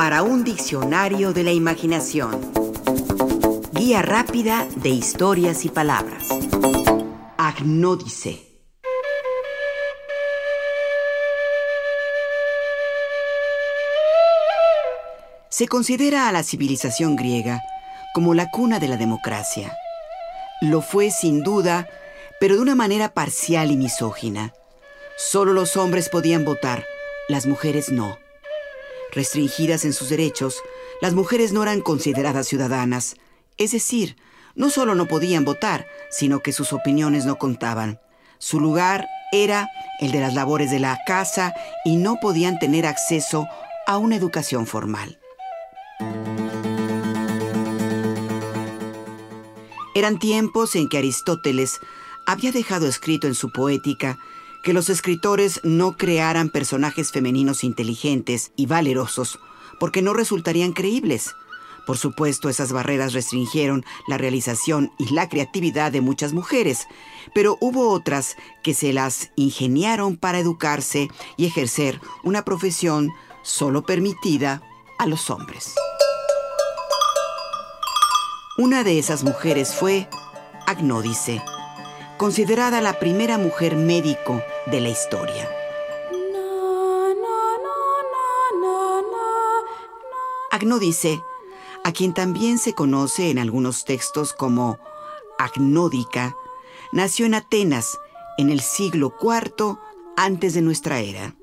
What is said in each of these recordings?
para un diccionario de la imaginación. Guía rápida de historias y palabras. Agnódice. Se considera a la civilización griega como la cuna de la democracia. Lo fue sin duda, pero de una manera parcial y misógina. Solo los hombres podían votar, las mujeres no. Restringidas en sus derechos, las mujeres no eran consideradas ciudadanas, es decir, no solo no podían votar, sino que sus opiniones no contaban. Su lugar era el de las labores de la casa y no podían tener acceso a una educación formal. Eran tiempos en que Aristóteles había dejado escrito en su poética que los escritores no crearan personajes femeninos inteligentes y valerosos, porque no resultarían creíbles. Por supuesto, esas barreras restringieron la realización y la creatividad de muchas mujeres, pero hubo otras que se las ingeniaron para educarse y ejercer una profesión solo permitida a los hombres. Una de esas mujeres fue Agnódice considerada la primera mujer médico de la historia. Agnódice, a quien también se conoce en algunos textos como Agnódica, nació en Atenas en el siglo IV antes de nuestra era.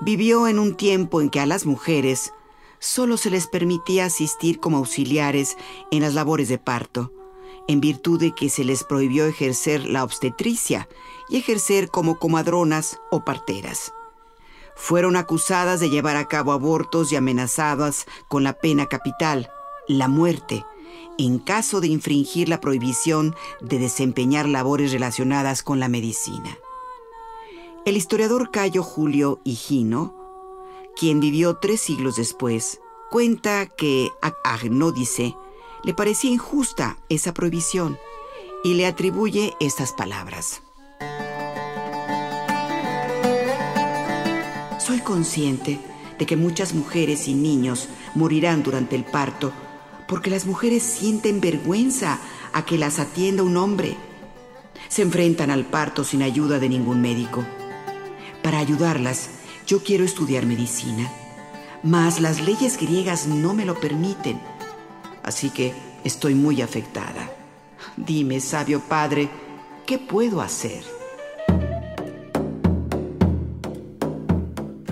Vivió en un tiempo en que a las mujeres solo se les permitía asistir como auxiliares en las labores de parto en virtud de que se les prohibió ejercer la obstetricia y ejercer como comadronas o parteras. Fueron acusadas de llevar a cabo abortos y amenazadas con la pena capital, la muerte, en caso de infringir la prohibición de desempeñar labores relacionadas con la medicina. El historiador Cayo Julio Higino, quien vivió tres siglos después, cuenta que Agnódice le parecía injusta esa prohibición y le atribuye estas palabras. Soy consciente de que muchas mujeres y niños morirán durante el parto porque las mujeres sienten vergüenza a que las atienda un hombre. Se enfrentan al parto sin ayuda de ningún médico. Para ayudarlas, yo quiero estudiar medicina, mas las leyes griegas no me lo permiten así que estoy muy afectada. Dime, sabio padre, ¿qué puedo hacer?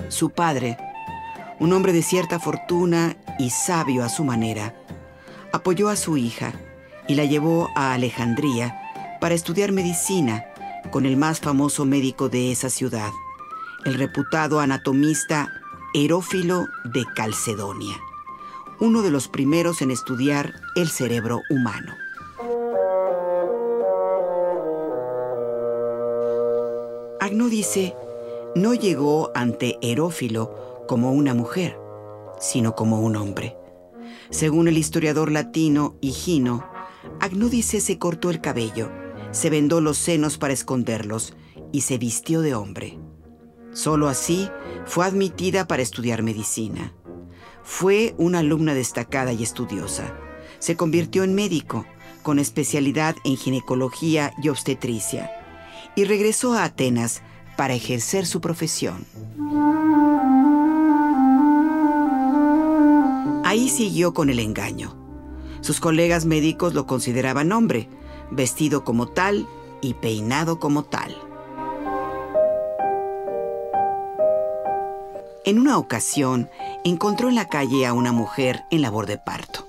Su padre, un hombre de cierta fortuna y sabio a su manera, apoyó a su hija y la llevó a Alejandría para estudiar medicina con el más famoso médico de esa ciudad, el reputado anatomista Herófilo de Calcedonia uno de los primeros en estudiar el cerebro humano. Agno dice, no llegó ante Herófilo como una mujer, sino como un hombre. Según el historiador latino Higino, Agnódice se cortó el cabello, se vendó los senos para esconderlos y se vistió de hombre. Solo así fue admitida para estudiar medicina. Fue una alumna destacada y estudiosa. Se convirtió en médico, con especialidad en ginecología y obstetricia, y regresó a Atenas para ejercer su profesión. Ahí siguió con el engaño. Sus colegas médicos lo consideraban hombre, vestido como tal y peinado como tal. En una ocasión, encontró en la calle a una mujer en labor de parto.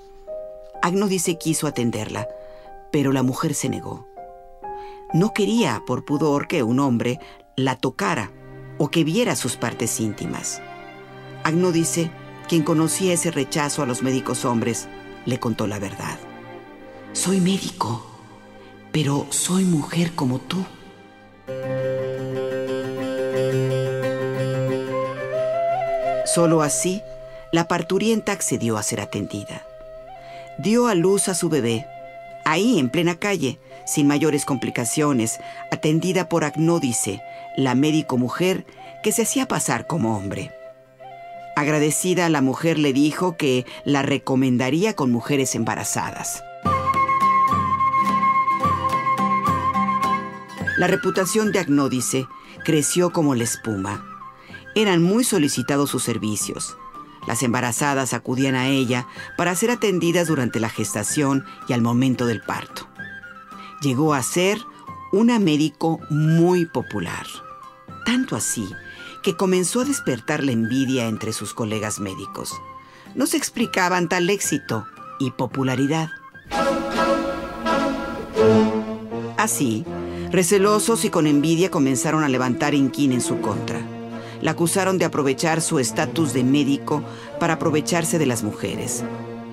Agnódice quiso atenderla, pero la mujer se negó. No quería, por pudor, que un hombre la tocara o que viera sus partes íntimas. Agnódice, quien conocía ese rechazo a los médicos hombres, le contó la verdad. Soy médico, pero soy mujer como tú. Solo así, la parturienta accedió a ser atendida. Dio a luz a su bebé, ahí en plena calle, sin mayores complicaciones, atendida por Agnódice, la médico mujer que se hacía pasar como hombre. Agradecida, la mujer le dijo que la recomendaría con mujeres embarazadas. La reputación de Agnódice creció como la espuma. Eran muy solicitados sus servicios. Las embarazadas acudían a ella para ser atendidas durante la gestación y al momento del parto. Llegó a ser una médico muy popular. Tanto así que comenzó a despertar la envidia entre sus colegas médicos. No se explicaban tal éxito y popularidad. Así, Recelosos y con envidia comenzaron a levantar inquín en su contra. La acusaron de aprovechar su estatus de médico para aprovecharse de las mujeres.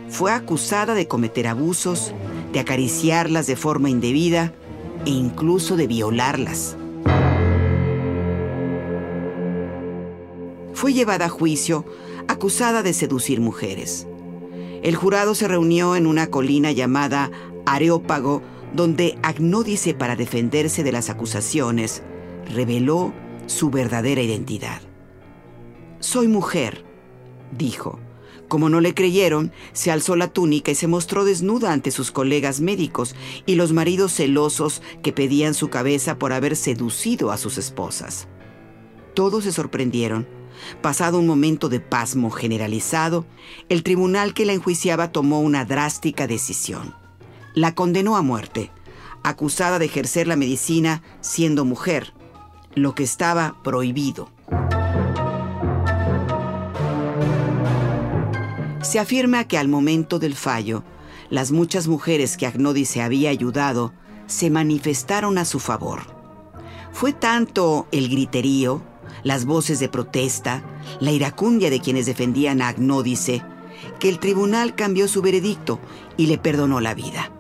Fue acusada de cometer abusos, de acariciarlas de forma indebida e incluso de violarlas. Fue llevada a juicio acusada de seducir mujeres. El jurado se reunió en una colina llamada Areópago donde Agnódice, para defenderse de las acusaciones, reveló su verdadera identidad. Soy mujer, dijo. Como no le creyeron, se alzó la túnica y se mostró desnuda ante sus colegas médicos y los maridos celosos que pedían su cabeza por haber seducido a sus esposas. Todos se sorprendieron. Pasado un momento de pasmo generalizado, el tribunal que la enjuiciaba tomó una drástica decisión la condenó a muerte, acusada de ejercer la medicina siendo mujer, lo que estaba prohibido. Se afirma que al momento del fallo, las muchas mujeres que Agnódice había ayudado se manifestaron a su favor. Fue tanto el griterío, las voces de protesta, la iracundia de quienes defendían a Agnódice, que el tribunal cambió su veredicto y le perdonó la vida.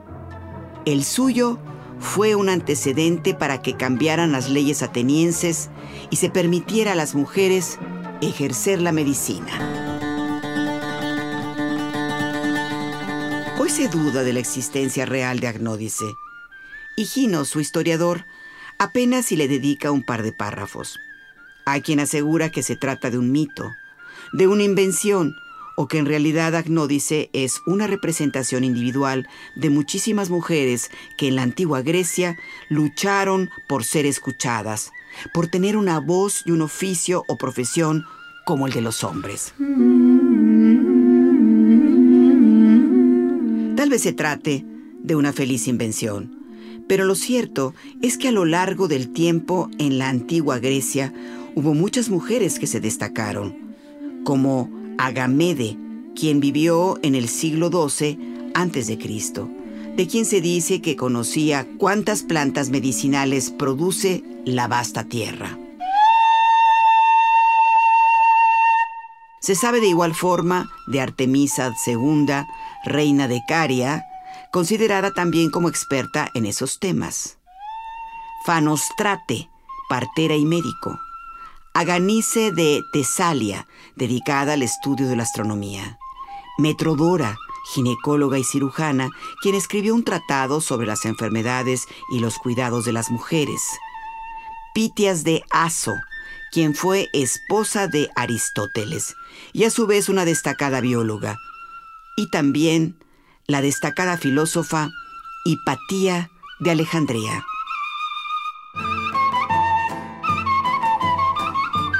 El suyo fue un antecedente para que cambiaran las leyes atenienses y se permitiera a las mujeres ejercer la medicina. Hoy se duda de la existencia real de Agnódice. Higino, su historiador, apenas si le dedica un par de párrafos. Hay quien asegura que se trata de un mito, de una invención, o que en realidad Agnódice es una representación individual de muchísimas mujeres que en la antigua Grecia lucharon por ser escuchadas, por tener una voz y un oficio o profesión como el de los hombres. Tal vez se trate de una feliz invención, pero lo cierto es que a lo largo del tiempo en la antigua Grecia hubo muchas mujeres que se destacaron, como Agamede, quien vivió en el siglo XII a.C., de quien se dice que conocía cuántas plantas medicinales produce la vasta tierra. Se sabe de igual forma de Artemisa II, reina de Caria, considerada también como experta en esos temas. Fanostrate, partera y médico. Aganice de Tesalia, dedicada al estudio de la astronomía. Metrodora, ginecóloga y cirujana, quien escribió un tratado sobre las enfermedades y los cuidados de las mujeres. Pitias de Aso, quien fue esposa de Aristóteles y a su vez una destacada bióloga. Y también la destacada filósofa Hipatía de Alejandría.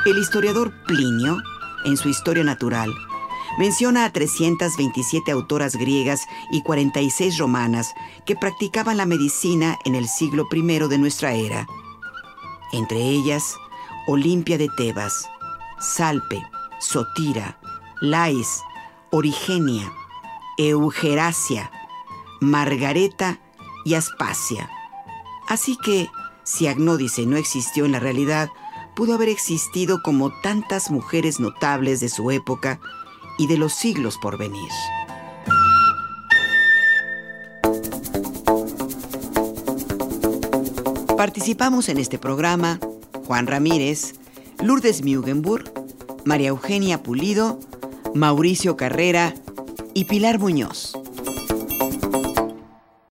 El historiador Plinio, en su Historia Natural, menciona a 327 autoras griegas y 46 romanas que practicaban la medicina en el siglo I de nuestra era. Entre ellas, Olimpia de Tebas, Salpe, Sotira, Lais, Origenia, Eugeracia, Margareta y Aspasia. Así que, si Agnódice no existió en la realidad, pudo haber existido como tantas mujeres notables de su época y de los siglos por venir. Participamos en este programa Juan Ramírez, Lourdes Mugenburg, María Eugenia Pulido, Mauricio Carrera y Pilar Muñoz.